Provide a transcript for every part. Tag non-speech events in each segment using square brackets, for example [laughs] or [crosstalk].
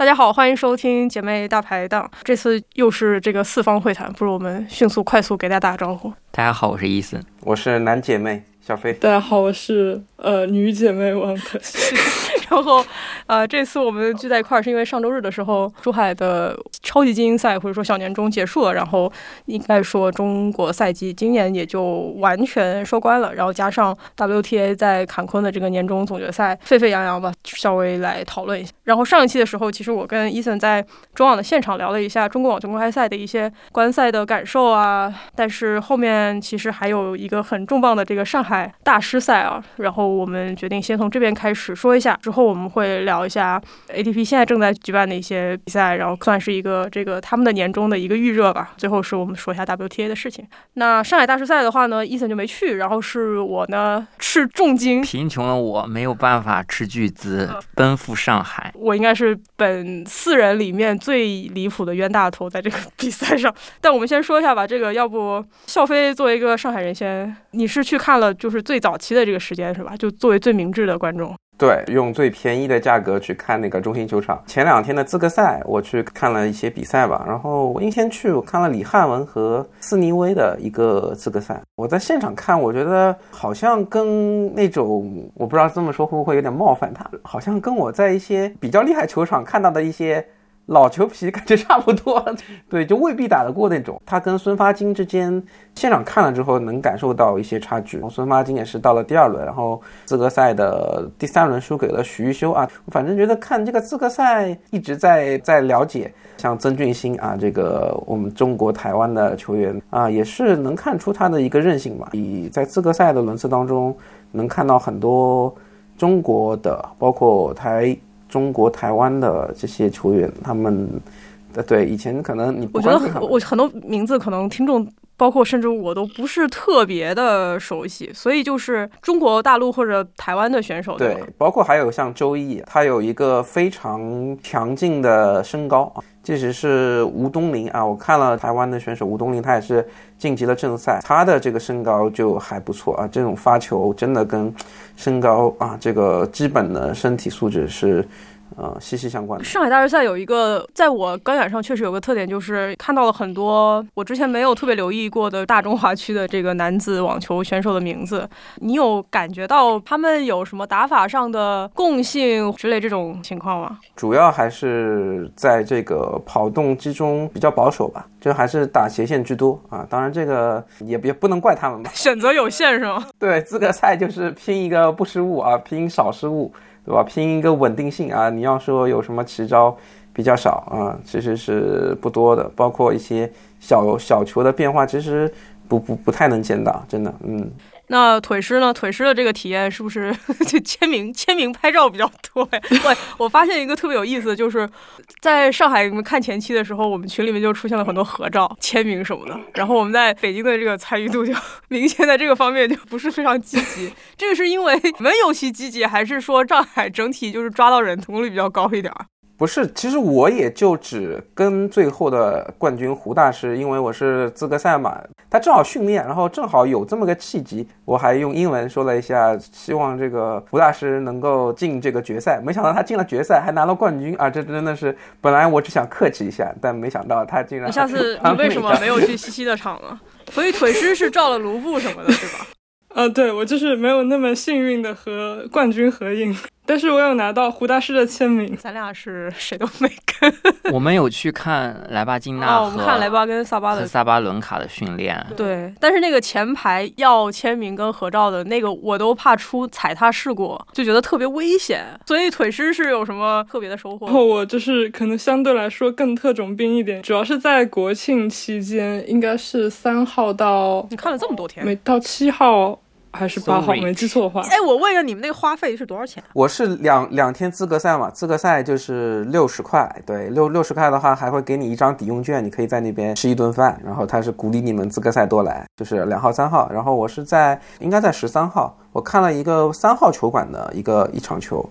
大家好，欢迎收听姐妹大排档。这次又是这个四方会谈，不如我们迅速快速给大家打个招呼。大家好，我是伊森，我是男姐妹小飞。大家好，我是呃女姐妹王可欣。[laughs] 然后，呃，这次我们聚在一块儿，是因为上周日的时候，珠海的超级精英赛或者说小年终结束了，然后应该说中国赛季今年也就完全收官了。然后加上 WTA 在坎昆的这个年终总决赛沸沸扬扬吧，稍微来讨论一下。然后上一期的时候，其实我跟伊森在中网的现场聊了一下中国网球公开赛的一些观赛的感受啊，但是后面其实还有一个很重磅的这个上海大师赛啊，然后我们决定先从这边开始说一下，之后。我们会聊一下 ATP 现在正在举办的一些比赛，然后算是一个这个他们的年终的一个预热吧。最后是我们说一下 WTA 的事情。那上海大师赛的话呢，伊森就没去，然后是我呢斥重金，贫穷的我没有办法斥巨资奔赴上海。我应该是本四人里面最离谱的冤大头在这个比赛上。但我们先说一下吧，这个要不笑飞作为一个上海人，先你是去看了就是最早期的这个时间是吧？就作为最明智的观众。对，用最便宜的价格去看那个中心球场。前两天的资格赛，我去看了一些比赛吧。然后我那天去，我看了李汉文和斯尼威的一个资格赛。我在现场看，我觉得好像跟那种，我不知道这么说会不会有点冒犯他，好像跟我在一些比较厉害球场看到的一些。老球皮感觉差不多，[laughs] 对，就未必打得过那种。他跟孙发金之间，现场看了之后能感受到一些差距。孙发金也是到了第二轮，然后资格赛的第三轮输给了许玉修啊。反正觉得看这个资格赛一直在在了解，像曾俊欣啊，这个我们中国台湾的球员啊，也是能看出他的一个韧性吧。以在资格赛的轮次当中，能看到很多中国的，包括台。中国台湾的这些球员，他们，对以前可能你我觉得我很多名字可能听众包括甚至我都不是特别的熟悉，所以就是中国大陆或者台湾的选手对，包括还有像周毅，他有一个非常强劲的身高啊。即使是吴东林啊，我看了台湾的选手吴东林，他也是晋级了正赛，他的这个身高就还不错啊。这种发球真的跟身高啊，这个基本的身体素质是。呃，息息相关的。上海大师赛有一个，在我观感上确实有个特点，就是看到了很多我之前没有特别留意过的大中华区的这个男子网球选手的名字。你有感觉到他们有什么打法上的共性之类这种情况吗？主要还是在这个跑动之中比较保守吧，就还是打斜线居多啊。当然这个也也不能怪他们吧，选择有限是吗？[laughs] 对，资格赛就是拼一个不失误啊，拼少失误。对吧？拼一个稳定性啊！你要说有什么奇招，比较少啊，其实是不多的。包括一些小小球的变化，其实不不不太能见到，真的，嗯。那腿师呢？腿师的这个体验是不是 [laughs] 就签名、签名、拍照比较多？对，我发现一个特别有意思，就是在上海你们看前期的时候，我们群里面就出现了很多合照、签名什么的。然后我们在北京的这个参与度就 [laughs] 明显在这个方面就不是非常积极。这个是因为 [laughs] 你们尤其积极，还是说上海整体就是抓到人同率比较高一点？不是，其实我也就只跟最后的冠军胡大师，因为我是资格赛嘛，他正好训练，然后正好有这么个契机，我还用英文说了一下，希望这个胡大师能够进这个决赛。没想到他进了决赛，还拿了冠军啊！这真的是，本来我只想客气一下，但没想到他竟然。你下次 [laughs] 你为什么没有去西西的场呢？所以腿师是照了卢布什么的，是吧？呃，[laughs] 对我就是没有那么幸运的和冠军合影。但是我有拿到胡大师的签名，咱俩是谁都没跟。我们有去看莱巴金娜和看莱巴跟萨巴的萨巴伦卡的训练。对，但是那个前排要签名跟合照的那个，我都怕出踩踏事故，就觉得特别危险。所以腿师是有什么特别的收获？我就是可能相对来说更特种兵一点，主要是在国庆期间，应该是三号到你看了这么多天，没到七号。还是八号，没记错的话。哎，我问一下，你们那个花费是多少钱？我是两两天资格赛嘛，资格赛就是六十块。对，六六十块的话，还会给你一张抵用券，你可以在那边吃一顿饭。然后他是鼓励你们资格赛多来，就是两号、三号。然后我是在应该在十三号，我看了一个三号球馆的一个一场球。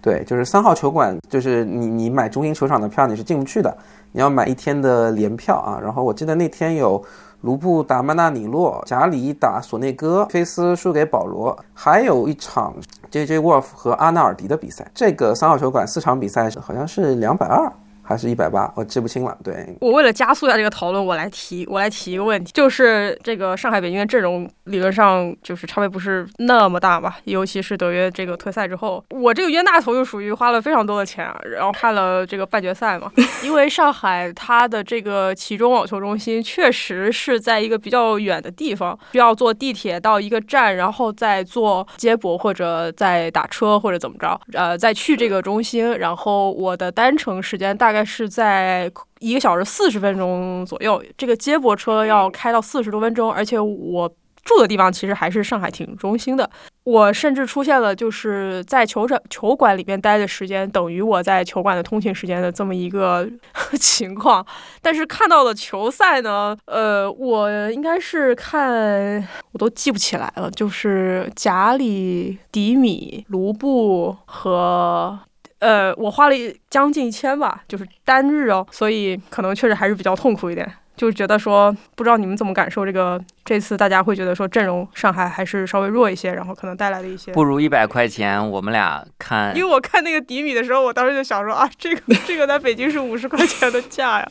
对，就是三号球馆，就是你你买中心球场的票你是进不去的，你要买一天的联票啊。然后我记得那天有。卢布打曼纳尼洛，贾里打索内戈，菲斯输给保罗，还有一场 J.J. Wolf 和阿纳尔迪的比赛。这个三号球馆四场比赛好像是两百二。还是一百八，我记不清了。对我为了加速一下这个讨论，我来提我来提一个问题，就是这个上海北京的阵容理论上就是差别不是那么大吧，尤其是德约这个退赛之后，我这个冤大头就属于花了非常多的钱，然后看了这个半决赛嘛，[laughs] 因为上海它的这个其中网球中心确实是在一个比较远的地方，需要坐地铁到一个站，然后再坐接驳或者再打车或者怎么着，呃，再去这个中心，然后我的单程时间大概。大概是在一个小时四十分钟左右，这个接驳车要开到四十多分钟，而且我住的地方其实还是上海挺中心的。我甚至出现了就是在球场球馆里面待的时间等于我在球馆的通勤时间的这么一个 [laughs] 情况。但是看到了球赛呢，呃，我应该是看我都记不起来了，就是贾里、迪米、卢布和。呃，我花了将近一千吧，就是单日哦，所以可能确实还是比较痛苦一点，就觉得说，不知道你们怎么感受这个这次大家会觉得说阵容上海还是稍微弱一些，然后可能带来的一些不如一百块钱，我们俩看，[laughs] 因为我看那个迪米的时候，我当时就想说啊，这个这个在北京是五十块钱的价呀，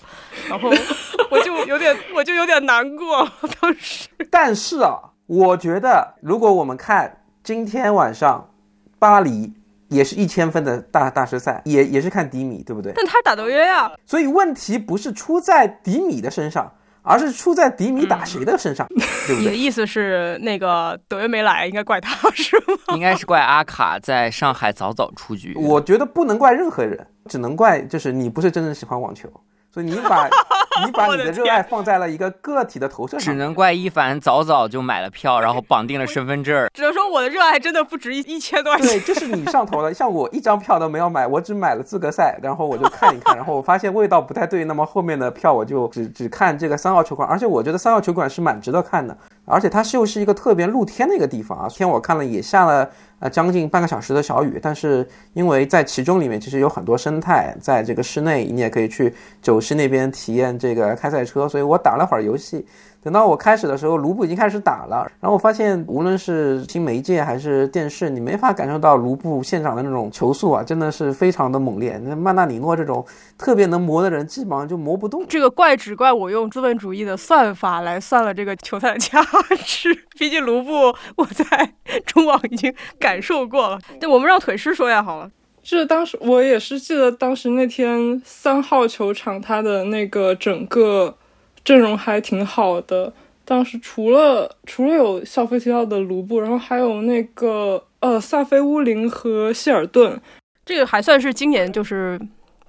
然后我就有点我就有点难过当时。但是啊，我觉得如果我们看今天晚上巴黎。也是一千分的大大师赛，也也是看迪米，对不对？但他打德约呀，所以问题不是出在迪米的身上，而是出在迪米打谁的身上，对不对？你的意思是那个德约没来，应该怪他是吗？应该是怪阿卡在上海早早出局。我觉得不能怪任何人，只能怪就是你不是真正喜欢网球。所以你把 [laughs] 你把你的热爱放在了一个个体的投射上，只能怪一凡早早就买了票，然后绑定了身份证。只能说我的热爱真的不值一一千多块钱。对，就是你上头了。像我一张票都没有买，我只买了资格赛，然后我就看一看，然后我发现味道不太对，那么后面的票我就只只看这个三号球馆。而且我觉得三号球馆是蛮值得看的，而且它是又是一个特别露天的一个地方啊。天我看了也下了。呃，将近半个小时的小雨，但是因为在其中里面其实有很多生态，在这个室内你也可以去九溪那边体验这个开赛车，所以我打了会儿游戏。等到我开始的时候，卢布已经开始打了，然后我发现无论是新媒介还是电视，你没法感受到卢布现场的那种球速啊，真的是非常的猛烈。那曼纳里诺这种特别能磨的人，基本上就磨不动。这个怪只怪我用资本主义的算法来算了这个球赛的价值，[laughs] 毕竟卢布我在中网已经感受过了。对，我们让腿师说下，好了。是当时我也是记得当时那天三号球场它的那个整个。阵容还挺好的，当时除了除了有校飞学校的卢布，然后还有那个呃萨菲乌林和希尔顿，这个还算是今年就是。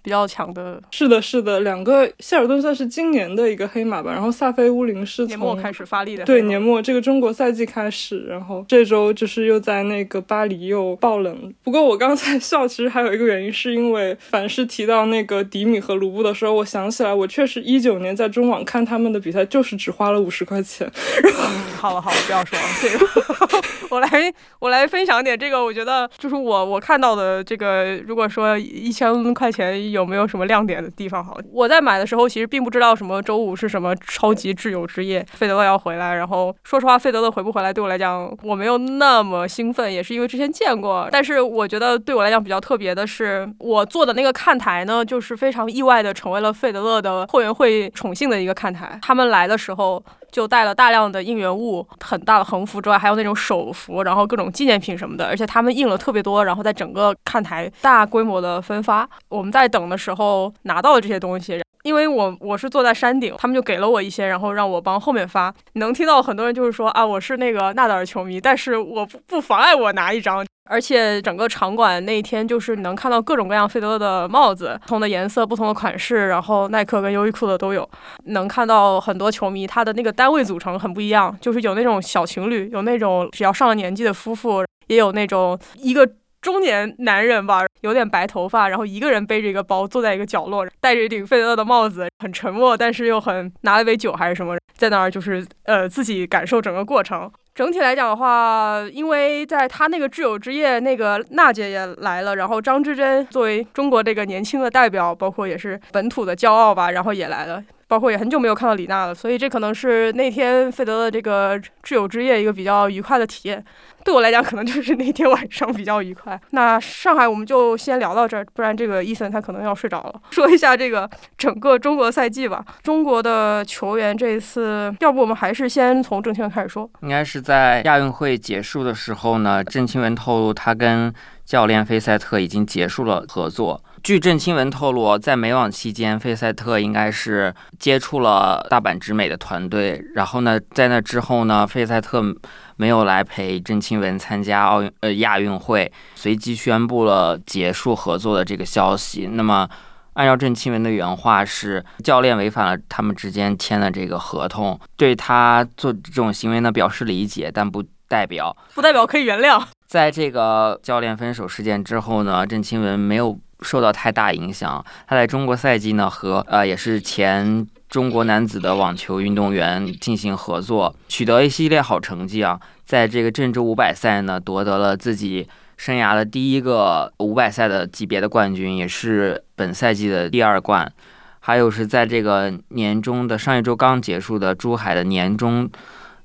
比较强的，是的，是的，两个希尔顿算是今年的一个黑马吧，然后萨菲乌林是年末开始发力的，对，年末这个中国赛季开始，然后这周就是又在那个巴黎又爆冷。不过我刚才 [laughs] 笑，其实还有一个原因，是因为凡是提到那个迪米和卢布的时候，我想起来我确实一九年在中网看他们的比赛，就是只花了五十块钱。[laughs] 然后好了好了，不要说了，这个 [laughs] 我来我来分享点这个，我觉得就是我我看到的这个，如果说一千块钱。有没有什么亮点的地方？好，我在买的时候其实并不知道什么周五是什么超级挚友之夜，费德勒要回来。然后说实话，费德勒回不回来对我来讲，我没有那么兴奋，也是因为之前见过。但是我觉得对我来讲比较特别的是，我坐的那个看台呢，就是非常意外的成为了费德勒的后援会宠幸的一个看台。他们来的时候。就带了大量的应援物，很大的横幅之外，还有那种手幅，然后各种纪念品什么的，而且他们印了特别多，然后在整个看台大规模的分发。我们在等的时候拿到了这些东西，因为我我是坐在山顶，他们就给了我一些，然后让我帮后面发。能听到很多人就是说啊，我是那个纳达尔球迷，但是我不不妨碍我拿一张。而且整个场馆那一天就是能看到各种各样费德勒的帽子，不同的颜色、不同的款式，然后耐克跟优衣库的都有。能看到很多球迷，他的那个单位组成很不一样，就是有那种小情侣，有那种只要上了年纪的夫妇，也有那种一个中年男人吧，有点白头发，然后一个人背着一个包坐在一个角落，戴着一顶费德勒的帽子，很沉默，但是又很拿了杯酒还是什么，在那儿就是呃自己感受整个过程。整体来讲的话，因为在他那个挚友之夜，那个娜姐也来了，然后张之臻作为中国这个年轻的代表，包括也是本土的骄傲吧，然后也来了。包括也很久没有看到李娜了，所以这可能是那天费德的这个挚友之夜一个比较愉快的体验。对我来讲，可能就是那天晚上比较愉快。那上海我们就先聊到这儿，不然这个伊森他可能要睡着了。说一下这个整个中国赛季吧。中国的球员这一次，要不我们还是先从郑钦文开始说。应该是在亚运会结束的时候呢，郑钦文透露他跟教练费塞特已经结束了合作。据郑钦文透露，在美网期间，费塞特应该是接触了大阪直美的团队，然后呢，在那之后呢，费塞特没有来陪郑钦文参加奥运呃亚运会，随即宣布了结束合作的这个消息。那么，按照郑钦文的原话是，教练违反了他们之间签的这个合同，对他做这种行为呢表示理解，但不代表不代表可以原谅。在这个教练分手事件之后呢，郑钦文没有。受到太大影响。他在中国赛季呢，和呃也是前中国男子的网球运动员进行合作，取得一系列好成绩啊。在这个郑州五百赛呢，夺得了自己生涯的第一个五百赛的级别的冠军，也是本赛季的第二冠。还有是在这个年终的上一周刚结束的珠海的年终。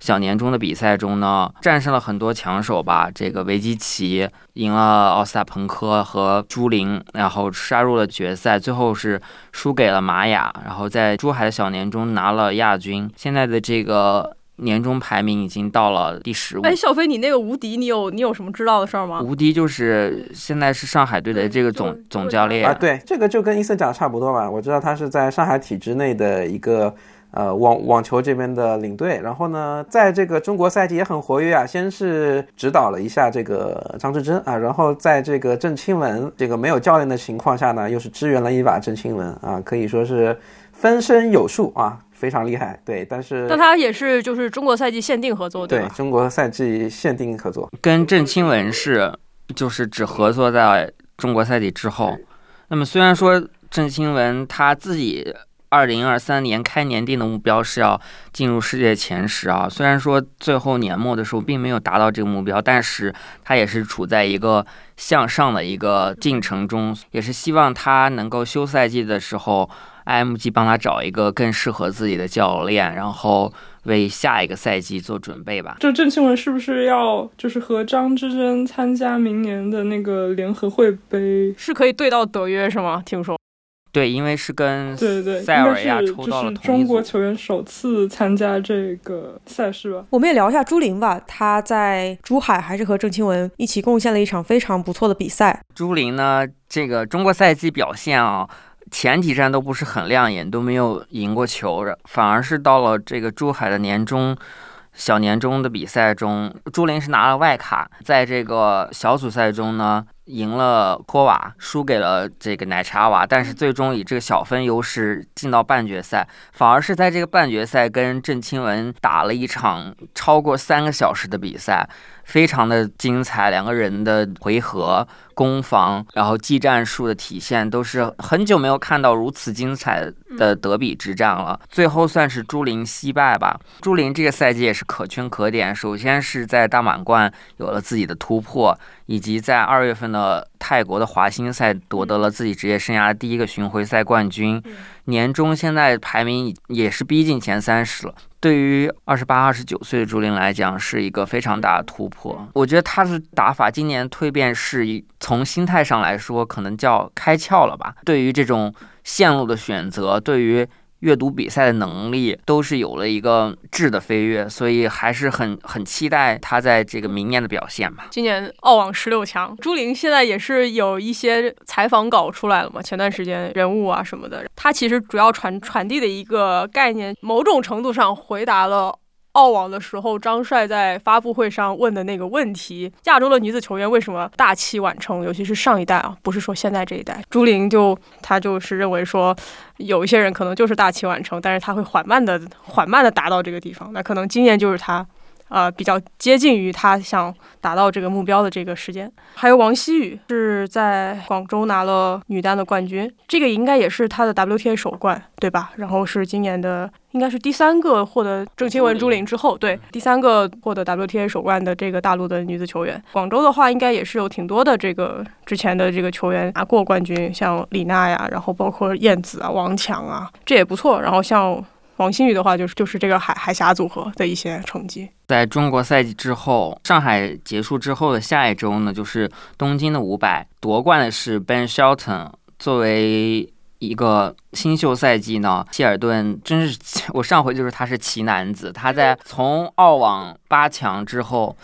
小年中的比赛中呢，战胜了很多强手吧。这个维基奇赢了奥斯塔彭科和朱琳，然后杀入了决赛，最后是输给了玛雅。然后在珠海的小年中拿了亚军。现在的这个年终排名已经到了第十五。哎，小飞，你那个无敌，你有你有什么知道的事儿吗？无敌就是现在是上海队的这个总总教练啊。对，这个就跟伊森讲差不多吧。我知道他是在上海体制内的一个。呃，网网球这边的领队，然后呢，在这个中国赛季也很活跃啊。先是指导了一下这个张志臻啊，然后在这个郑钦文这个没有教练的情况下呢，又是支援了一把郑钦文啊，可以说是分身有术啊，非常厉害。对，但是那他也是就是中国赛季限定合作对中国赛季限定合作，跟郑钦文是就是只合作在中国赛季之后。那么虽然说郑钦文他自己。二零二三年开年定的目标是要进入世界前十啊，虽然说最后年末的时候并没有达到这个目标，但是他也是处在一个向上的一个进程中，也是希望他能够休赛季的时候，IMG 帮他找一个更适合自己的教练，然后为下一个赛季做准备吧。就郑钦文是不是要就是和张之臻参加明年的那个联合会杯？是可以对到德约是吗？听说。对，因为是跟对对塞尔维亚抽到了中国球员首次参加这个赛事吧。我们也聊一下朱琳吧，她在珠海还是和郑钦文一起贡献了一场非常不错的比赛。朱琳呢，这个中国赛季表现啊，前几站都不是很亮眼，都没有赢过球，反而是到了这个珠海的年终。小年终的比赛中，朱琳是拿了外卡，在这个小组赛中呢。赢了科瓦，输给了这个奶茶娃，但是最终以这个小分优势进到半决赛，反而是在这个半决赛跟郑钦文打了一场超过三个小时的比赛。非常的精彩，两个人的回合、攻防，然后技战术的体现，都是很久没有看到如此精彩的德比之战了。最后算是朱琳惜败吧。朱琳这个赛季也是可圈可点，首先是在大满贯有了自己的突破，以及在二月份的泰国的华新赛夺得了自己职业生涯的第一个巡回赛冠军。年终现在排名也是逼近前三十了。对于二十八、二十九岁的朱琳来讲，是一个非常大的突破。我觉得他的打法今年蜕变是从心态上来说，可能叫开窍了吧。对于这种线路的选择，对于。阅读比赛的能力都是有了一个质的飞跃，所以还是很很期待他在这个明年的表现吧。今年澳网十六强，朱琳现在也是有一些采访稿出来了嘛？前段时间人物啊什么的，他其实主要传传递的一个概念，某种程度上回答了。澳网的时候，张帅在发布会上问的那个问题：亚洲的女子球员为什么大器晚成？尤其是上一代啊，不是说现在这一代。朱琳就她就是认为说，有一些人可能就是大器晚成，但是他会缓慢的、缓慢的达到这个地方。那可能今年就是她呃比较接近于他想达到这个目标的这个时间。还有王希雨是在广州拿了女单的冠军，这个应该也是她的 WTA 首冠，对吧？然后是今年的应该是第三个获得郑钦文、朱琳之后，对第三个获得 WTA 首冠的这个大陆的女子球员。广州的话，应该也是有挺多的这个之前的这个球员拿过冠军，像李娜呀，然后包括燕子啊、王强啊，这也不错。然后像王欣雨的话，就是就是这个海海峡组合的一些成绩。在中国赛季之后，上海结束之后的下一周呢，就是东京的五百，夺冠的是 Ben Shelton。作为一个新秀赛季呢，希尔顿真是我上回就是他是奇男子，他在从澳网八强之后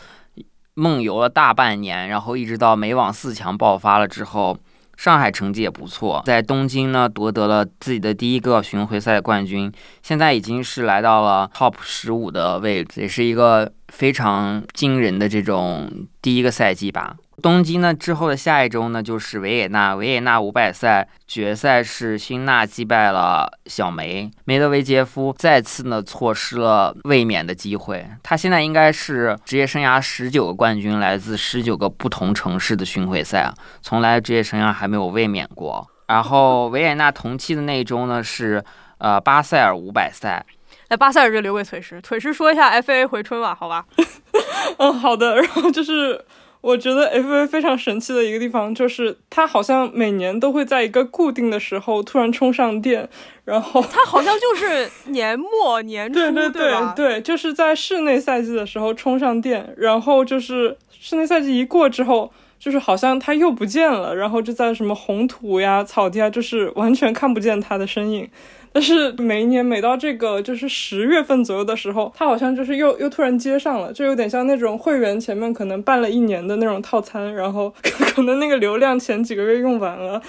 梦游了大半年，然后一直到美网四强爆发了之后。上海成绩也不错，在东京呢夺得了自己的第一个巡回赛冠军，现在已经是来到了 top 十五的位置，也是一个非常惊人的这种第一个赛季吧。东京呢之后的下一周呢，就是维也纳。维也纳五百赛决赛是辛纳击败了小梅，梅德韦杰夫再次呢错失了卫冕的机会。他现在应该是职业生涯十九个冠军，来自十九个不同城市的巡回赛啊，从来职业生涯还没有卫冕过。然后维也纳同期的那一周呢是呃巴塞尔五百赛。那巴塞尔就留给腿师，腿师说一下 FA 回春吧，好吧？[laughs] 嗯，好的。然后就是。我觉得 FA 非常神奇的一个地方，就是它好像每年都会在一个固定的时候突然充上电，然后它好像就是年末 [laughs] 年初，对对对对，就是在室内赛季的时候充上电，然后就是室内赛季一过之后，就是好像它又不见了，然后就在什么红土呀、草地啊，就是完全看不见它的身影。但是每一年每到这个就是十月份左右的时候，它好像就是又又突然接上了，就有点像那种会员前面可能办了一年的那种套餐，然后 [laughs] 可能那个流量前几个月用完了，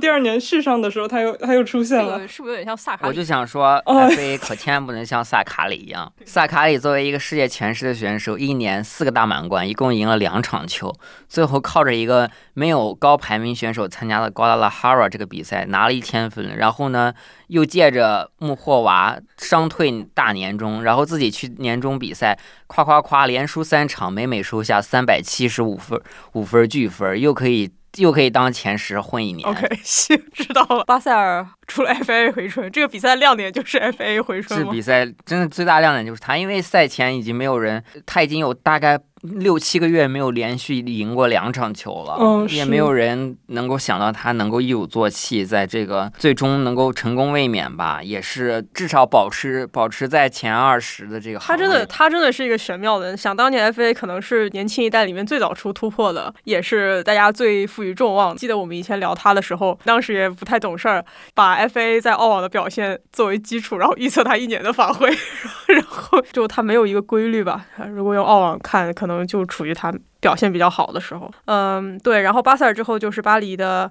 第二年续上的时候，他又他又出现了，是不是有点像萨卡？我就想说，FA 可千万不能像萨卡里一样。萨卡里作为一个世界前十的选手，一年四个大满贯，一共赢了两场球，最后靠着一个没有高排名选手参加的高达拉哈拉这个比赛拿了一千分，然后呢？又借着穆霍娃伤退大年终，然后自己去年终比赛，夸夸夸连输三场，每每收下三百七十五分，五分巨分，又可以又可以当前十混一年。OK，[laughs] 行，知道了。巴塞尔除了 FA 回春，这个比赛亮点就是 FA 回春。这比赛真的最大亮点就是他，因为赛前已经没有人，他已经有大概。六七个月没有连续赢过两场球了，嗯，也没有人能够想到他能够一鼓作气，在这个最终能够成功卫冕吧，也是至少保持保持在前二十的这个。他真的，他真的是一个玄妙的人。想当年 FA 可能是年轻一代里面最早出突破的，也是大家最赋予众望。记得我们以前聊他的时候，当时也不太懂事儿，把 FA 在澳网的表现作为基础，然后预测他一年的发挥，[laughs] 然后就他没有一个规律吧。如果用澳网看，可能。可能就处于他表现比较好的时候，嗯，对。然后巴塞尔之后就是巴黎的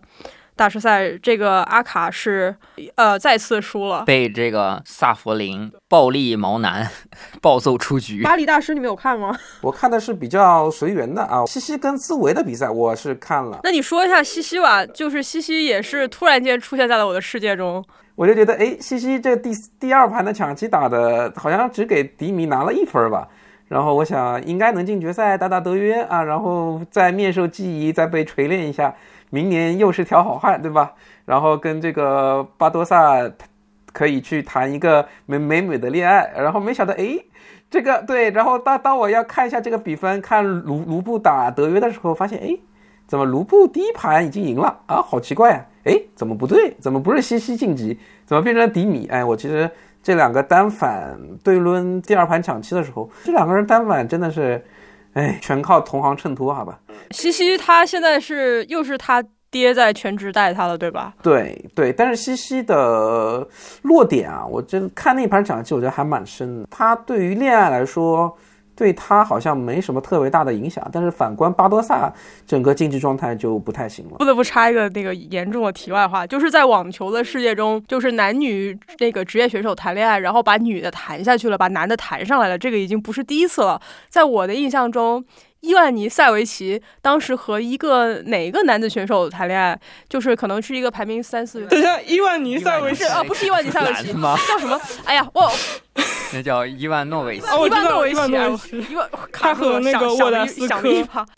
大师赛，这个阿卡是呃再次输了，被这个萨弗林暴力毛男 [laughs] 暴揍出局。巴黎大师你没有看吗？[laughs] 我看的是比较随缘的啊，西西跟兹维的比赛我是看了。那你说一下西西吧，就是西西也是突然间出现在了我的世界中，我就觉得哎，西西这第第二盘的抢七打的好像只给迪米拿了一分吧。然后我想应该能进决赛，打打德约啊，然后再面授技艺，再被锤炼一下，明年又是条好汉，对吧？然后跟这个巴多萨可以去谈一个美美美的恋爱。然后没想到，哎，这个对，然后当当我要看一下这个比分，看卢卢布打德约的时候，发现，哎，怎么卢布第一盘已经赢了啊？好奇怪啊！哎，怎么不对？怎么不是西西晋级？怎么变成了迪米？哎，我其实。这两个单反对抡第二盘抢七的时候，这两个人单反真的是，哎，全靠同行衬托，好吧？西西他现在是又是他爹在全职带他了，对吧？对对，但是西西的落点啊，我真看那盘抢七，我觉得还蛮深的。他对于恋爱来说。对他好像没什么特别大的影响，但是反观巴多萨，整个竞技状态就不太行了。不得不插一个那个严重的题外话，就是在网球的世界中，就是男女那个职业选手谈恋爱，然后把女的谈下去了，把男的谈上来了，这个已经不是第一次了。在我的印象中，伊万尼塞维奇当时和一个哪个男子选手谈恋爱，就是可能是一个排名三四。等下，伊万尼塞维奇啊，不是伊万尼塞维奇，叫什么？哎呀，我。那叫伊万诺维奇，哦，我伊万知道伊万诺维奇他和那个沃达斯科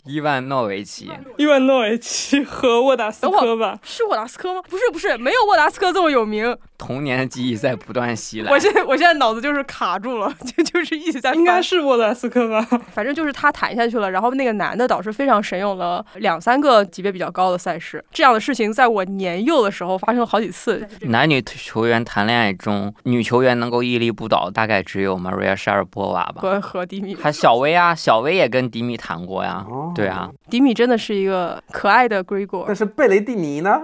伊万诺维奇。伊万诺维奇和沃达斯科吧。是沃达斯科吗？不是不是，没有沃达斯科这么有名。童年的记忆在不断袭来我。现在我现在脑子就是卡住了，[laughs] 就 [laughs] 就是一直在应该是沃德斯科吧？[laughs] 反正就是他谈下去了，然后那个男的导师非常神勇了两三个级别比较高的赛事，这样的事情在我年幼的时候发生了好几次。男女球员谈恋爱中，女球员能够屹立不倒，大概只有 Maria 沙尔波娃吧。和和迪米，还小薇啊，小薇也跟迪米谈过呀。哦对啊，迪米真的是一个可爱的 g r e g o r 但。是贝雷蒂尼呢？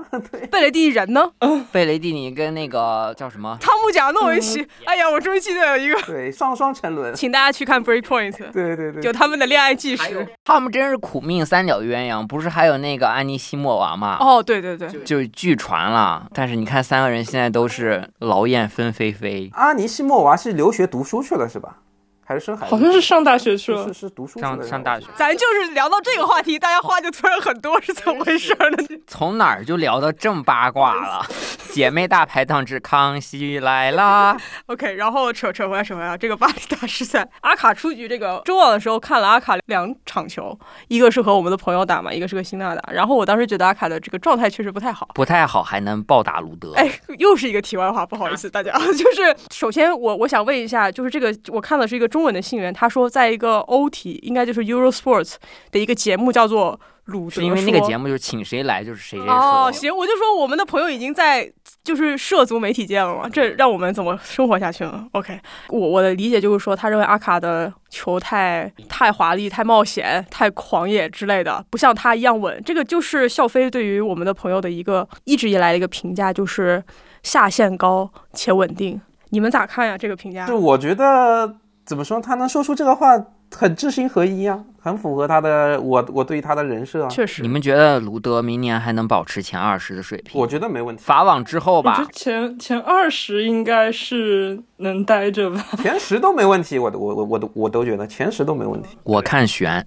贝雷蒂人呢？贝雷蒂尼跟那个叫什么？汤姆贾诺维奇。哎呀，我终于记得有一个，对，双双沉沦。请大家去看 Breakpoint，对对对，就他们的恋爱纪实。他们真是苦命三角鸳鸯，不是还有那个安妮西莫娃吗？哦，对对对，就据传了，但是你看三个人现在都是劳燕分飞飞，安妮西莫娃是留学读书去了是吧？还是生孩子？好像是上大学去了是。是读书上上大学，咱就是聊到这个话题，大家话就突然很多，是怎么回事呢？[laughs] 从哪儿就聊到这么八卦了？姐妹大排档之康熙来啦！[laughs] OK，然后扯扯回来，扯回来，这个巴黎大师赛，阿卡出局。这个中网的时候看了阿卡两场球，一个是和我们的朋友打嘛，一个是和辛纳打。然后我当时觉得阿卡的这个状态确实不太好。不太好，还能暴打卢德。哎，又是一个题外话，不好意思大家，[laughs] 就是首先我我想问一下，就是这个我看的是一个中文的信源，他说在一个欧体，应该就是 Eurosports 的一个节目叫做鲁因为那个节目。就是请谁来就是谁谁哦，行，我就说我们的朋友已经在就是涉足媒体界了嘛，这让我们怎么生活下去呢？OK，我我的理解就是说，他认为阿卡的球太太华丽、太冒险、太狂野之类的，不像他一样稳。这个就是笑飞对于我们的朋友的一个一直以来的一个评价，就是下限高且稳定。你们咋看呀？这个评价就？我觉得怎么说，他能说出这个话，很知行合一啊，很符合他的我我对他的人设啊。确实你，们觉得卢德明年还能保持前二十的水平？我觉得没问题。法网之后吧前前二十应该是能待着吧。[laughs] 前十都没问题，我都我我我都我都觉得前十都没问题。我看悬。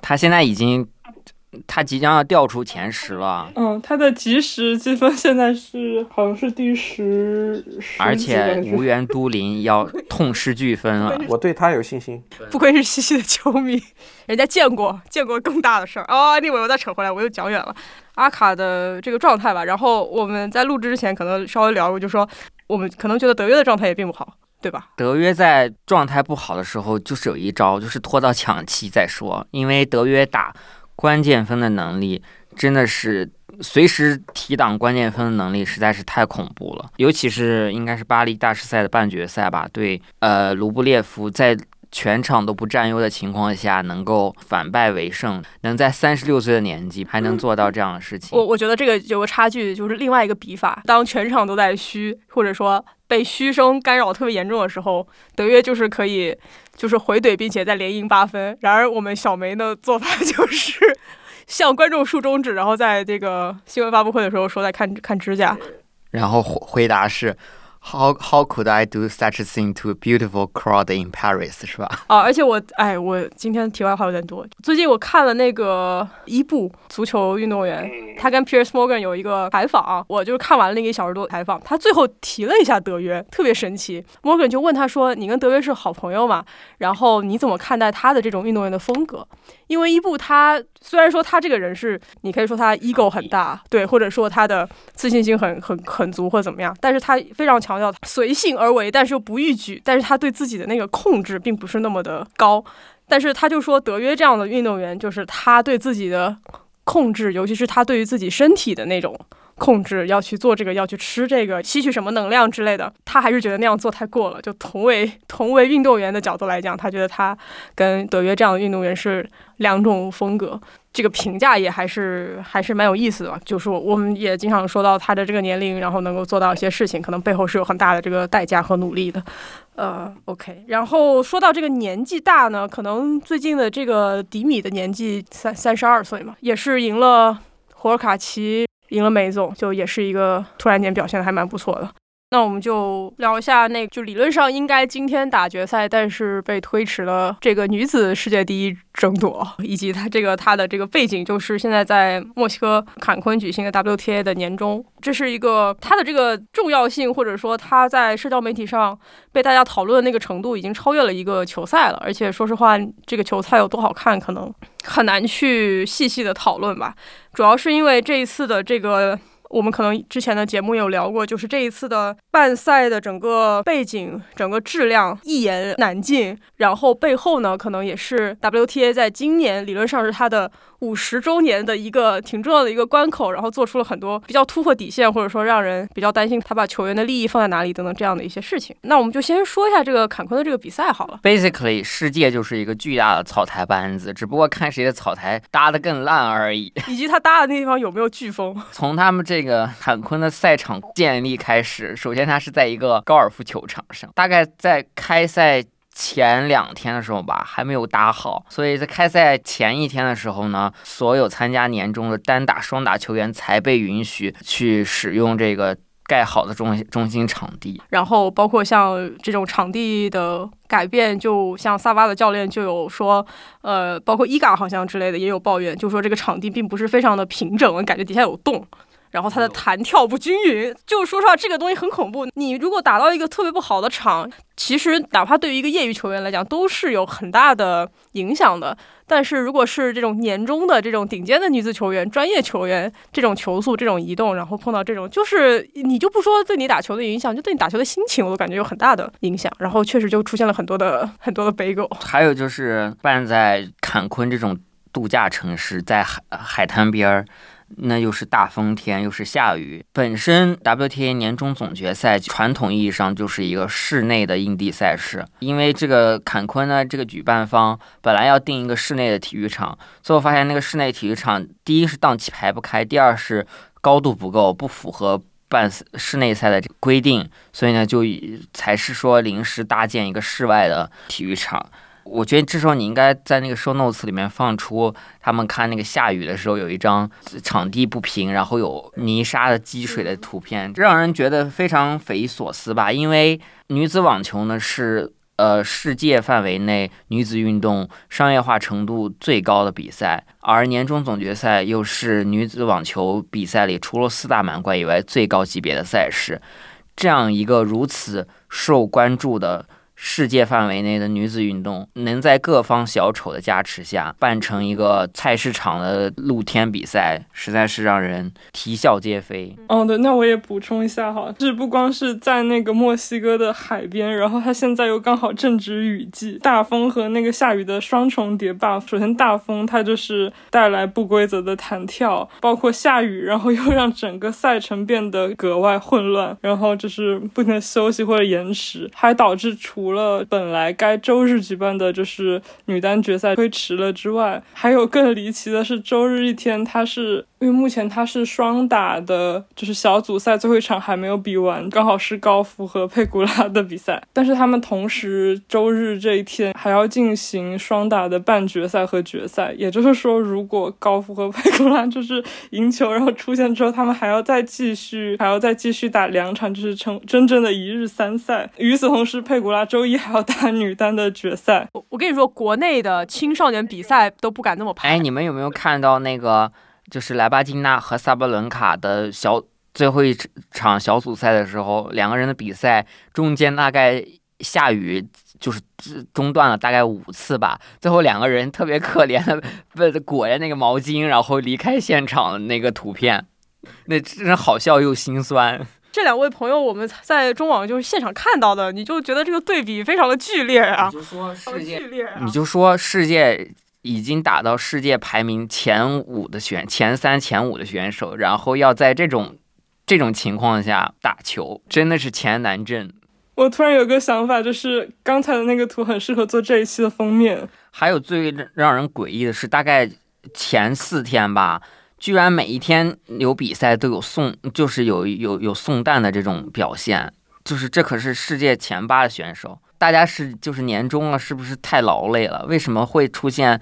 他现在已经，他即将要掉出前十了，嗯，他的即时积分现在是好像是第十，十而且无缘都灵 [laughs] 要痛失巨分了。我对他有信心。不愧是西西的球迷，人家见过见过更大的事儿哦。那我又再扯回来，我又讲远了。阿卡的这个状态吧，然后我们在录制之前可能稍微聊过，就说我们可能觉得德约的状态也并不好，对吧？德约在状态不好的时候，就是有一招，就是拖到抢七再说。因为德约打关键分的能力真的是随时提档关键分的能力实在是太恐怖了。尤其是应该是巴黎大师赛的半决赛吧，对，呃，卢布列夫在。全场都不占优的情况下，能够反败为胜，能在三十六岁的年纪还能做到这样的事情我，我觉得这个有个差距，就是另外一个比法。当全场都在嘘，或者说被嘘声干扰特别严重的时候，德约就是可以就是回怼，并且再连赢八分。然而我们小梅的做法 [laughs] 就是向观众竖中指，然后在这个新闻发布会的时候说在看看指甲。然后回回答是，How how could I do such a thing to a beautiful crowd in Paris？是吧？啊，而且我，哎，我今天题外话有点多。最近我看了那个伊布足球运动员，他跟 Piers Morgan 有一个采访，我就是看完了那个一小时多的采访，他最后提了一下德约，特别神奇。Morgan 就问他说：“你跟德约是好朋友嘛？然后你怎么看待他的这种运动员的风格？因为伊布他虽然说他这个人是，你可以说他 ego 很大，对，或者说他的自信心很很很足或者怎么样，但是他非常强调随性而为，但是又不逾矩，但是他对自己的那个控制并不是那么的高。但是他就说德约这样的运动员，就是他对自己的控制，尤其是他对于自己身体的那种。控制要去做这个，要去吃这个，吸取什么能量之类的，他还是觉得那样做太过了。就同为同为运动员的角度来讲，他觉得他跟德约这样的运动员是两种风格。这个评价也还是还是蛮有意思的。就是我我们也经常说到他的这个年龄，然后能够做到一些事情，可能背后是有很大的这个代价和努力的。呃，OK。然后说到这个年纪大呢，可能最近的这个迪米的年纪三三十二岁嘛，也是赢了霍尔卡奇，赢了梅总，就也是一个突然间表现的还蛮不错的。那我们就聊一下那就理论上应该今天打决赛，但是被推迟了这个女子世界第一争夺，以及它这个它的这个背景，就是现在在墨西哥坎昆举行的 WTA 的年终，这是一个它的这个重要性，或者说它在社交媒体上被大家讨论的那个程度，已经超越了一个球赛了。而且说实话，这个球赛有多好看，可能很难去细细的讨论吧。主要是因为这一次的这个。我们可能之前的节目有聊过，就是这一次的办赛的整个背景、整个质量一言难尽。然后背后呢，可能也是 WTA 在今年理论上是它的五十周年的一个挺重要的一个关口，然后做出了很多比较突破底线，或者说让人比较担心他把球员的利益放在哪里等等这样的一些事情。那我们就先说一下这个坎昆的这个比赛好了。Basically，世界就是一个巨大的草台班子，只不过看谁的草台搭得更烂而已。[laughs] 以及他搭的那地方有没有飓风？从他们这个坎昆的赛场建立开始，首先它是在一个高尔夫球场上，大概在开赛前两天的时候吧，还没有打好，所以在开赛前一天的时候呢，所有参加年终的单打、双打球员才被允许去使用这个盖好的中中心场地。然后包括像这种场地的改变，就像萨巴的教练就有说，呃，包括伊嘎好像之类的也有抱怨，就说这个场地并不是非常的平整，感觉底下有洞。然后它的弹跳不均匀，就说实话，这个东西很恐怖。你如果打到一个特别不好的场，其实哪怕对于一个业余球员来讲，都是有很大的影响的。但是如果是这种年终的这种顶尖的女子球员、专业球员，这种球速、这种移动，然后碰到这种，就是你就不说对你打球的影响，就对你打球的心情，我都感觉有很大的影响。然后确实就出现了很多的很多的悲狗。还有就是办在坎昆这种度假城市，在海海滩边儿。那又是大风天，又是下雨。本身 WTA 年终总决赛传统意义上就是一个室内的硬地赛事，因为这个坎昆呢，这个举办方本来要定一个室内的体育场，最后发现那个室内体育场，第一是档期排不开，第二是高度不够，不符合办室内赛的规定，所以呢，就才是说临时搭建一个室外的体育场。我觉得这时候你应该在那个 show notes 里面放出他们看那个下雨的时候有一张场地不平，然后有泥沙的积水的图片，这让人觉得非常匪夷所思吧？因为女子网球呢是呃世界范围内女子运动商业化程度最高的比赛，而年终总决赛又是女子网球比赛里除了四大满贯以外最高级别的赛事，这样一个如此受关注的。世界范围内的女子运动能在各方小丑的加持下办成一个菜市场的露天比赛，实在是让人啼笑皆非。哦，对，那我也补充一下哈，是不光是在那个墨西哥的海边，然后它现在又刚好正值雨季，大风和那个下雨的双重叠 buff。首先大风它就是带来不规则的弹跳，包括下雨，然后又让整个赛程变得格外混乱，然后就是不停休息或者延迟，还导致除除了本来该周日举办的就是女单决赛推迟了之外，还有更离奇的是周日一天，他是。因为目前他是双打的，就是小组赛最后一场还没有比完，刚好是高夫和佩古拉的比赛。但是他们同时周日这一天还要进行双打的半决赛和决赛，也就是说，如果高夫和佩古拉就是赢球然后出现之后，他们还要再继续，还要再继续打两场，就是成真正的一日三赛。与此同时，佩古拉周一还要打女单的决赛。我我跟你说，国内的青少年比赛都不敢那么拍。哎，你们有没有看到那个？就是莱巴金娜和萨巴伦卡的小最后一场小组赛的时候，两个人的比赛中间大概下雨，就是中断了大概五次吧。最后两个人特别可怜的被裹着那个毛巾，然后离开现场的那个图片，那真是好笑又心酸。这两位朋友我们在中网就是现场看到的，你就觉得这个对比非常的剧烈啊！你就说世界，啊、你就说世界。已经打到世界排名前五的选前三前五的选手，然后要在这种这种情况下打球，真的是钱难挣。我突然有个想法，就是刚才的那个图很适合做这一期的封面。还有最让人诡异的是，大概前四天吧，居然每一天有比赛都有送，就是有有有送蛋的这种表现，就是这可是世界前八的选手。大家是就是年终了，是不是太劳累了？为什么会出现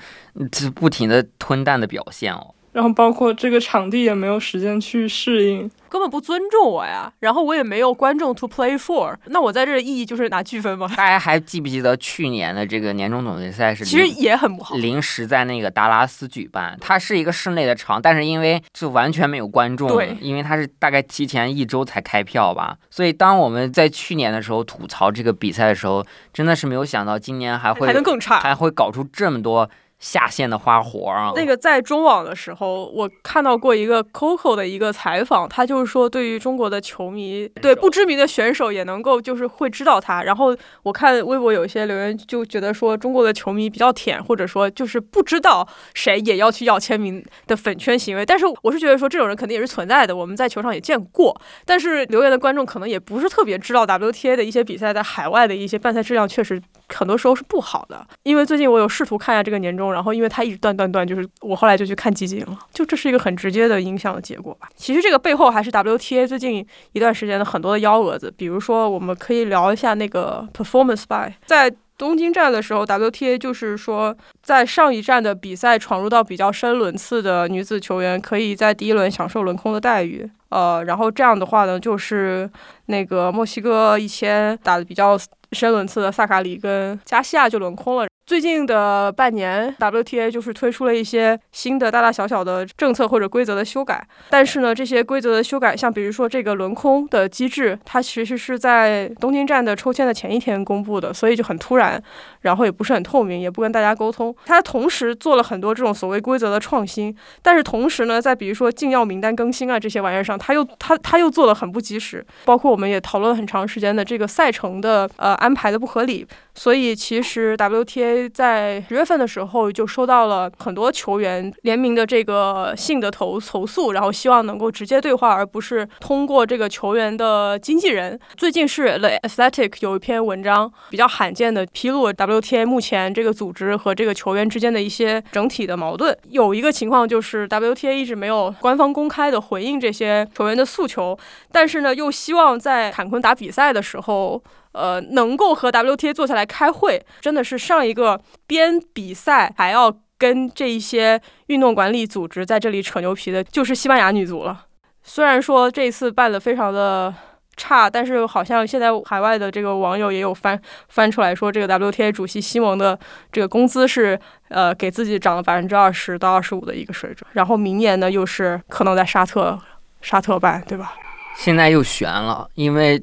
这不停的吞蛋的表现哦？然后包括这个场地也没有时间去适应。根本不尊重我呀，然后我也没有观众 to play for，那我在这的意义就是拿剧分吗？大家还记不记得去年的这个年终总决赛是？其实也很不好，临时在那个达拉斯举办，它是一个室内的场，但是因为就完全没有观众，对，因为它是大概提前一周才开票吧，所以当我们在去年的时候吐槽这个比赛的时候，真的是没有想到今年还会还能更差，还会搞出这么多。下线的花活啊！那个在中网的时候，我看到过一个 Coco 的一个采访，他就是说，对于中国的球迷，对不知名的选手也能够就是会知道他。然后我看微博有一些留言，就觉得说中国的球迷比较舔，或者说就是不知道谁也要去要签名的粉圈行为。但是我是觉得说这种人肯定也是存在的，我们在球场也见过。但是留言的观众可能也不是特别知道 WTA 的一些比赛在海外的一些办赛质量确实很多时候是不好的。因为最近我有试图看一下这个年终。然后，因为他一直断断断，就是我后来就去看集锦了，就这是一个很直接的影响的结果吧。其实这个背后还是 WTA 最近一段时间的很多的幺蛾子，比如说我们可以聊一下那个 Performance by，在东京站的时候，WTA 就是说，在上一站的比赛闯入到比较深轮次的女子球员，可以在第一轮享受轮空的待遇。呃，然后这样的话呢，就是那个墨西哥一千打的比较深轮次的萨卡里跟加西亚就轮空了。最近的半年，WTA 就是推出了一些新的大大小小的政策或者规则的修改。但是呢，这些规则的修改，像比如说这个轮空的机制，它其实是在东京站的抽签的前一天公布的，所以就很突然，然后也不是很透明，也不跟大家沟通。它同时做了很多这种所谓规则的创新，但是同时呢，在比如说禁药名单更新啊这些玩意儿上，它又它它又做的很不及时。包括我们也讨论了很长时间的这个赛程的呃安排的不合理。所以其实 WTA 在十月份的时候就收到了很多球员联名的这个信的投投诉，然后希望能够直接对话，而不是通过这个球员的经纪人。最近是 The Athletic 有一篇文章比较罕见的披露 WTA 目前这个组织和这个球员之间的一些整体的矛盾。有一个情况就是 WTA 一直没有官方公开的回应这些球员的诉求，但是呢又希望在坎昆打比赛的时候。呃，能够和 WTA 坐下来开会，真的是上一个边比赛还要跟这一些运动管理组织在这里扯牛皮的，就是西班牙女足了。虽然说这次办的非常的差，但是好像现在海外的这个网友也有翻翻出来说，这个 WTA 主席西蒙的这个工资是呃给自己涨了百分之二十到二十五的一个水准。然后明年呢，又是可能在沙特沙特办，对吧？现在又悬了，因为。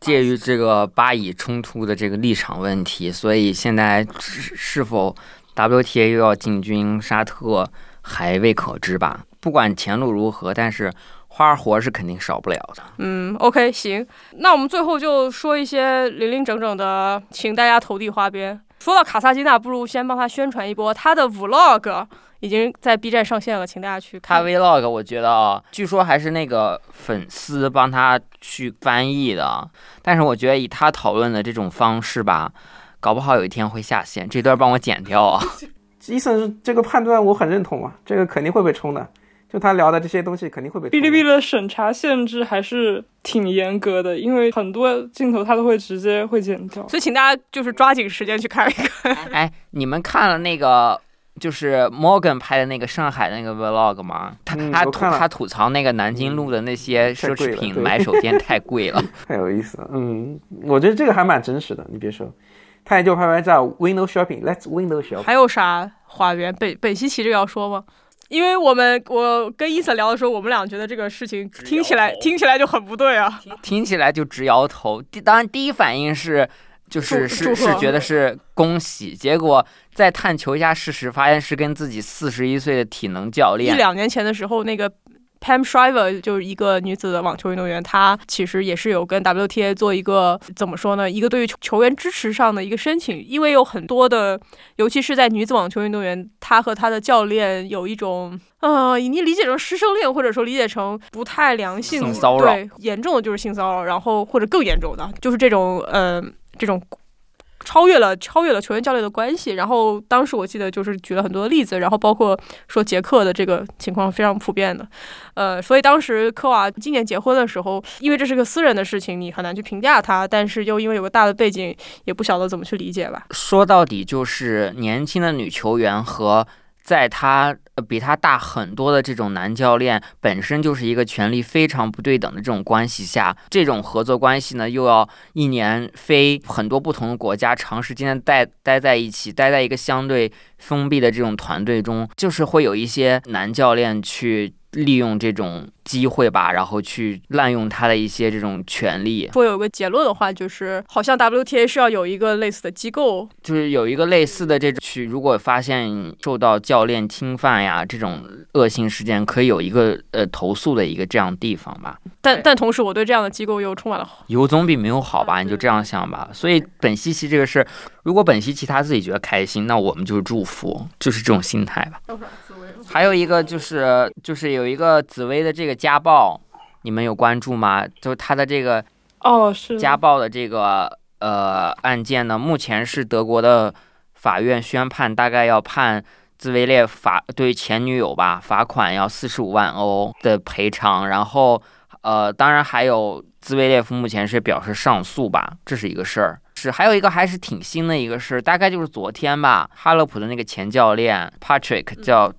介于这个巴以冲突的这个立场问题，所以现在是是否 WTA 又要进军沙特还未可知吧？不管前路如何，但是花活是肯定少不了的。嗯，OK，行，那我们最后就说一些零零整整的，请大家投递花边。说到卡萨金娜，不如先帮他宣传一波他的 Vlog。已经在 B 站上线了，请大家去看。他 Vlog，我觉得啊，据说还是那个粉丝帮他去翻译的，但是我觉得以他讨论的这种方式吧，搞不好有一天会下线。这段帮我剪掉啊。[laughs] 伊森这个判断我很认同啊，这个肯定会被冲的。就他聊的这些东西肯定会被。哔哩哔哩的审查限制还是挺严格的，因为很多镜头他都会直接会剪掉。所以请大家就是抓紧时间去看一看。哎，你们看了那个？就是 Morgan 拍的那个上海那个 Vlog 吗？他他吐他吐槽那个南京路的那些奢侈品买手店太贵了，[laughs] 太有意思了。嗯，我觉得这个还蛮真实的。你别说，他也就拍拍照，Window Shopping，Let's Window Shopping。还有啥花园？北北西奇这个要说吗？因为我们我跟伊森聊的时候，我们俩觉得这个事情听起来听起来就很不对啊，听起来就直摇头。当然第一反应是。就是是是觉得是恭喜，结果再探求一下事实，发现是跟自己四十一岁的体能教练一两年前的时候，那个 Pam Shriver 就是一个女子的网球运动员，她其实也是有跟 WTA 做一个怎么说呢？一个对于球员支持上的一个申请，因为有很多的，尤其是在女子网球运动员，她和她的教练有一种呃，你理解成师生恋，或者说理解成不太良性性骚扰，对，严重的就是性骚扰，然后或者更严重的就是这种呃。这种超越了超越了球员教练的关系，然后当时我记得就是举了很多例子，然后包括说杰克的这个情况非常普遍的，呃，所以当时科瓦今年结婚的时候，因为这是个私人的事情，你很难去评价他，但是又因为有个大的背景，也不晓得怎么去理解吧。说到底就是年轻的女球员和。在他呃比他大很多的这种男教练本身就是一个权力非常不对等的这种关系下，这种合作关系呢，又要一年飞很多不同的国家，长时间待待在一起，待在一个相对封闭的这种团队中，就是会有一些男教练去。利用这种机会吧，然后去滥用他的一些这种权利。说有个结论的话，就是好像 WTA 是要有一个类似的机构，就是有一个类似的这种去，如果发现受到教练侵犯呀这种恶性事件，可以有一个呃投诉的一个这样地方吧。但但同时，我对这样的机构又充满了有总比没有好吧？你就这样想吧。所以本西奇这个事，如果本西奇他自己觉得开心，那我们就是祝福，就是这种心态吧。还有一个就是就是有一个紫薇的这个家暴，你们有关注吗？就是他的这个哦是家暴的这个呃案件呢，目前是德国的法院宣判，大概要判兹维列罚对前女友吧罚款要四十五万欧的赔偿，然后呃当然还有兹维列夫目前是表示上诉吧，这是一个事儿。是还有一个还是挺新的一个事，大概就是昨天吧，哈勒普的那个前教练 Patrick 叫。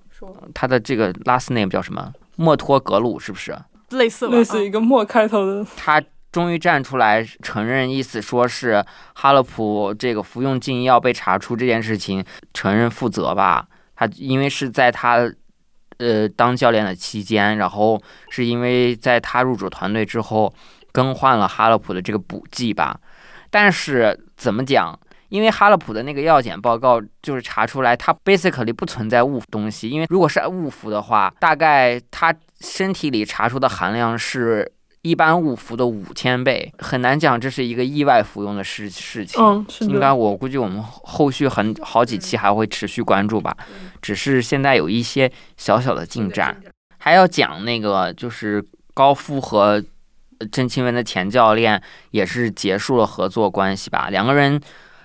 他的这个 last name 叫什么？莫托格鲁是不是？类似类似一个莫开头的。他终于站出来承认，意思说是哈勒普这个服用禁药被查出这件事情，承认负责吧。他因为是在他呃当教练的期间，然后是因为在他入主团队之后更换了哈勒普的这个补剂吧。但是怎么讲？因为哈勒普的那个药检报告就是查出来，他 basically 不存在误服东西。因为如果是误服的话，大概他身体里查出的含量是一般误服的五千倍，很难讲这是一个意外服用的事事情。应该我估计我们后续很好几期还会持续关注吧。只是现在有一些小小的进展，还要讲那个就是高夫和郑钦文的前教练也是结束了合作关系吧，两个人。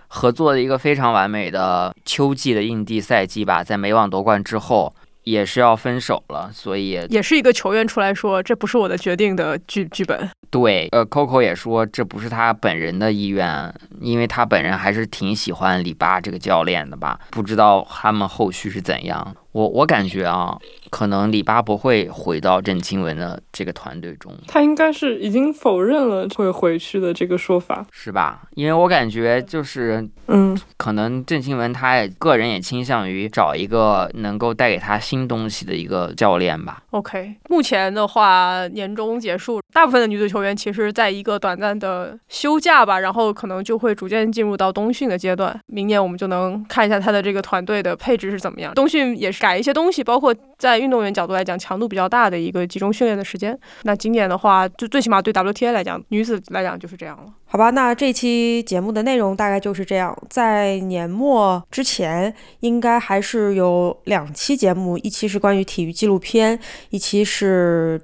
合作的一个非常完美的秋季的印地赛季吧，在美网夺冠之后也是要分手了，所以也是一个球员出来说这不是我的决定的剧剧本。对，呃，Coco 也说这不是他本人的意愿，因为他本人还是挺喜欢里巴这个教练的吧，不知道他们后续是怎样。我我感觉啊。可能李巴不会回到郑钦文的这个团队中，他应该是已经否认了会回去的这个说法，是吧？因为我感觉就是，嗯，可能郑钦文他也个人也倾向于找一个能够带给他新东西的一个教练吧。OK，目前的话，年终结束，大部分的女子球员其实在一个短暂的休假吧，然后可能就会逐渐进入到冬训的阶段。明年我们就能看一下他的这个团队的配置是怎么样。冬训也是改一些东西，包括在。运动员角度来讲，强度比较大的一个集中训练的时间。那今年的话，就最起码对 WTA 来讲，女子来讲就是这样了。好吧，那这期节目的内容大概就是这样。在年末之前，应该还是有两期节目，一期是关于体育纪录片，一期是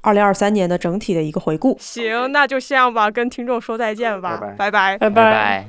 二零二三年的整体的一个回顾。行，那就这样吧，跟听众说再见吧，拜拜，拜拜。